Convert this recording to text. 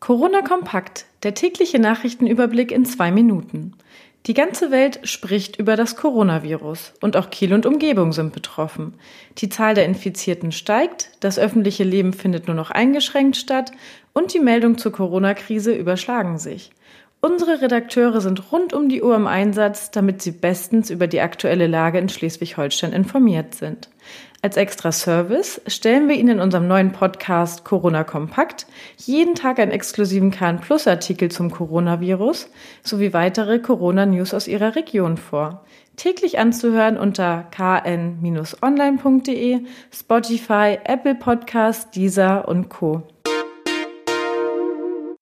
Corona Kompakt, der tägliche Nachrichtenüberblick in zwei Minuten. Die ganze Welt spricht über das Coronavirus und auch Kiel und Umgebung sind betroffen. Die Zahl der Infizierten steigt, das öffentliche Leben findet nur noch eingeschränkt statt und die Meldungen zur Corona-Krise überschlagen sich. Unsere Redakteure sind rund um die Uhr im Einsatz, damit sie bestens über die aktuelle Lage in Schleswig-Holstein informiert sind. Als extra Service stellen wir Ihnen in unserem neuen Podcast Corona Kompakt jeden Tag einen exklusiven KN Plus Artikel zum Coronavirus sowie weitere Corona News aus Ihrer Region vor. Täglich anzuhören unter kn-online.de, Spotify, Apple Podcast, Deezer und Co.